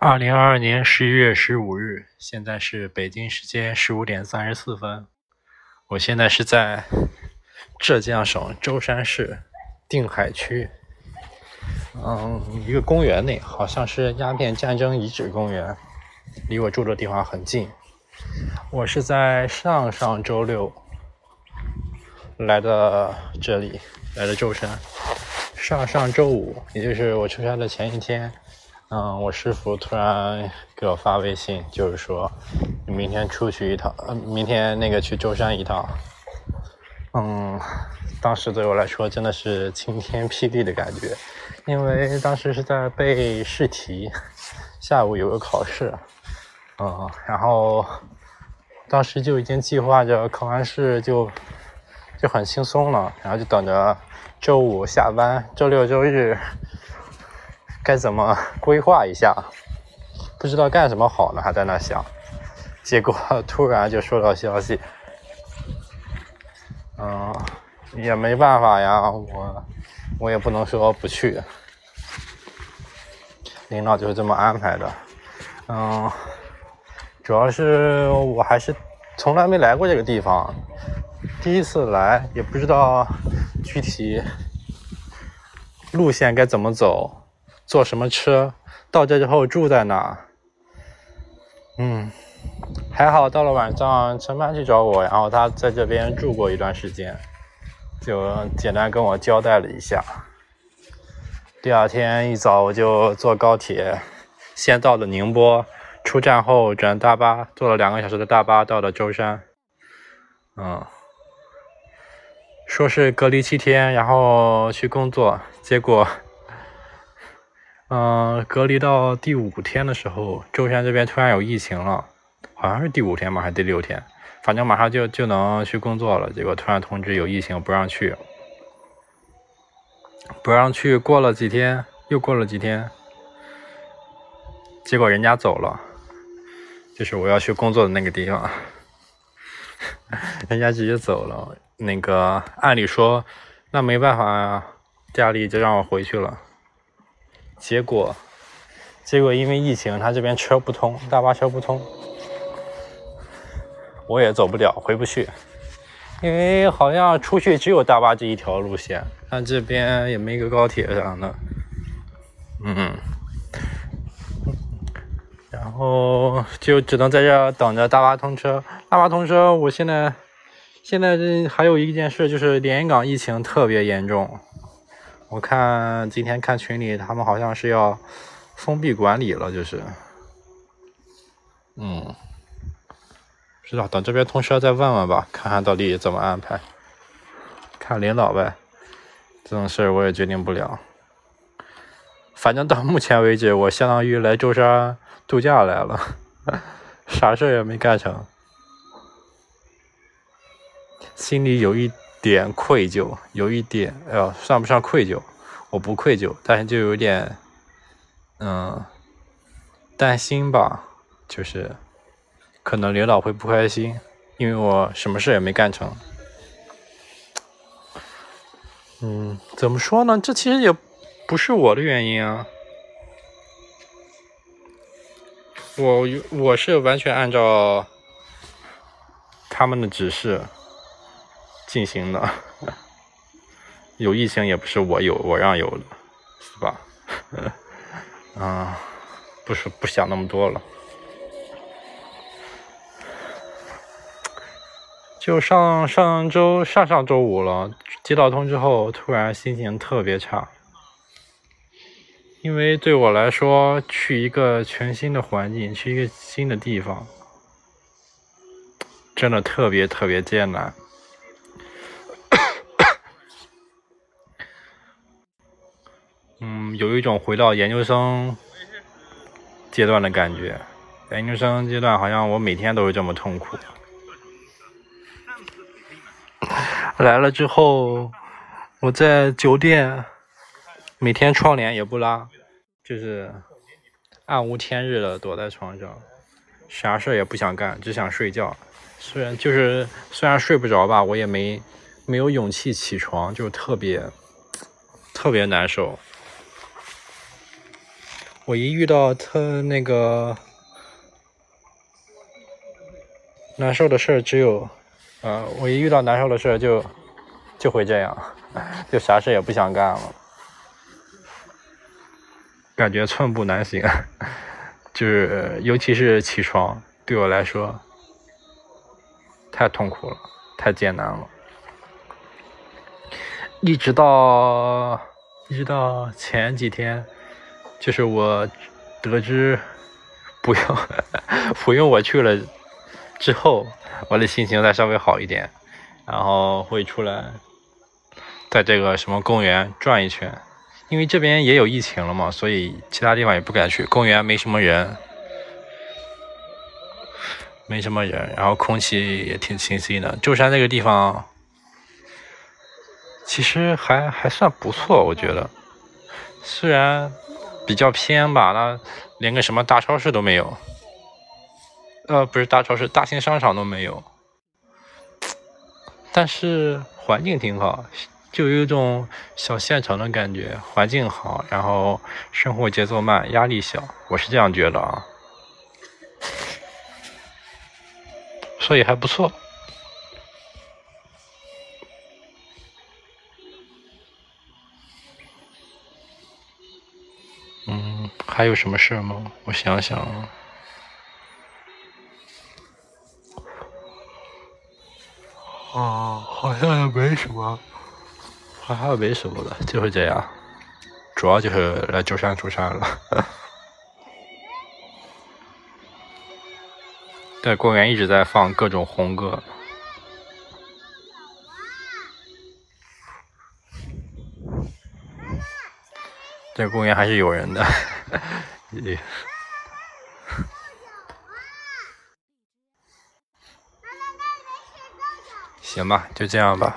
二零二二年十一月十五日，现在是北京时间十五点三十四分。我现在是在浙江省舟山市定海区，嗯，一个公园内，好像是鸦片战争遗址公园，离我住的地方很近。我是在上上周六来的这里，来的舟山。上上周五，也就是我出差的前一天。嗯，我师傅突然给我发微信，就是说你明天出去一趟，呃，明天那个去舟山一趟。嗯，当时对我来说真的是晴天霹雳的感觉，因为当时是在背试题，下午有个考试，嗯，然后当时就已经计划着考完试就就很轻松了，然后就等着周五下班，周六周日。该怎么规划一下？不知道干什么好呢，还在那想。结果突然就收到消息，嗯，也没办法呀，我我也不能说不去。领导就是这么安排的，嗯，主要是我还是从来没来过这个地方，第一次来，也不知道具体路线该怎么走。坐什么车？到这之后住在哪？嗯，还好到了晚上，陈帆去找我，然后他在这边住过一段时间，就简单跟我交代了一下。第二天一早我就坐高铁，先到了宁波，出站后转大巴，坐了两个小时的大巴到了舟山。嗯，说是隔离七天，然后去工作，结果。嗯，隔离到第五天的时候，舟山这边突然有疫情了，好像是第五天吧，还是第六天，反正马上就就能去工作了。结果突然通知有疫情，不让去，不让去。过了几天，又过了几天，结果人家走了，就是我要去工作的那个地方，人家直接走了。那个按理说，那没办法呀，家里就让我回去了。结果，结果因为疫情，他这边车不通，大巴车不通，我也走不了，回不去。因为好像出去只有大巴这一条路线，他这边也没个高铁啥的。嗯，然后就只能在这等着大巴通车。大巴通车，我现在现在这还有一件事，就是连云港疫情特别严重。我看今天看群里，他们好像是要封闭管理了，就是，嗯，不知道等这边通车再问问吧，看看到底怎么安排，看领导呗，这种事我也决定不了。反正到目前为止，我相当于来舟山度假来了，啥事也没干成，心里有一。点愧疚，有一点，哎呦，算不上愧疚，我不愧疚，但是就有点，嗯，担心吧，就是可能领导会不开心，因为我什么事也没干成。嗯，怎么说呢？这其实也不是我的原因啊，我我是完全按照他们的指示。进行的，有疫情也不是我有我让有的，是吧？啊，不是不想那么多了。就上上周上上周五了，接到通知后，突然心情特别差，因为对我来说，去一个全新的环境，去一个新的地方，真的特别特别艰难。有一种回到研究生阶段的感觉，研究生阶段好像我每天都是这么痛苦。来了之后，我在酒店每天窗帘也不拉，就是暗无天日的躲在床上，啥事也不想干，只想睡觉。虽然就是虽然睡不着吧，我也没没有勇气起床，就特别特别难受。我一遇到特那个难受的事儿，只有，呃，我一遇到难受的事儿就就会这样，就啥事也不想干了，感觉寸步难行，就是尤其是起床，对我来说太痛苦了，太艰难了。一直到一直到前几天，就是我得知不用 不用我去了之后，我的心情再稍微好一点，然后会出来在这个什么公园转一圈，因为这边也有疫情了嘛，所以其他地方也不敢去。公园没什么人，没什么人，然后空气也挺清新的。舟山这个地方。其实还还算不错，我觉得，虽然比较偏吧，那连个什么大超市都没有，呃，不是大超市，大型商场都没有，但是环境挺好，就有一种小县城的感觉，环境好，然后生活节奏慢，压力小，我是这样觉得啊，所以还不错。还有什么事吗？我想想，啊，好像也没什么，好像没什么了，就是这样，主要就是来舟山出山了。在公园一直在放各种红歌。这公园还是有人的 行吧，就这样吧。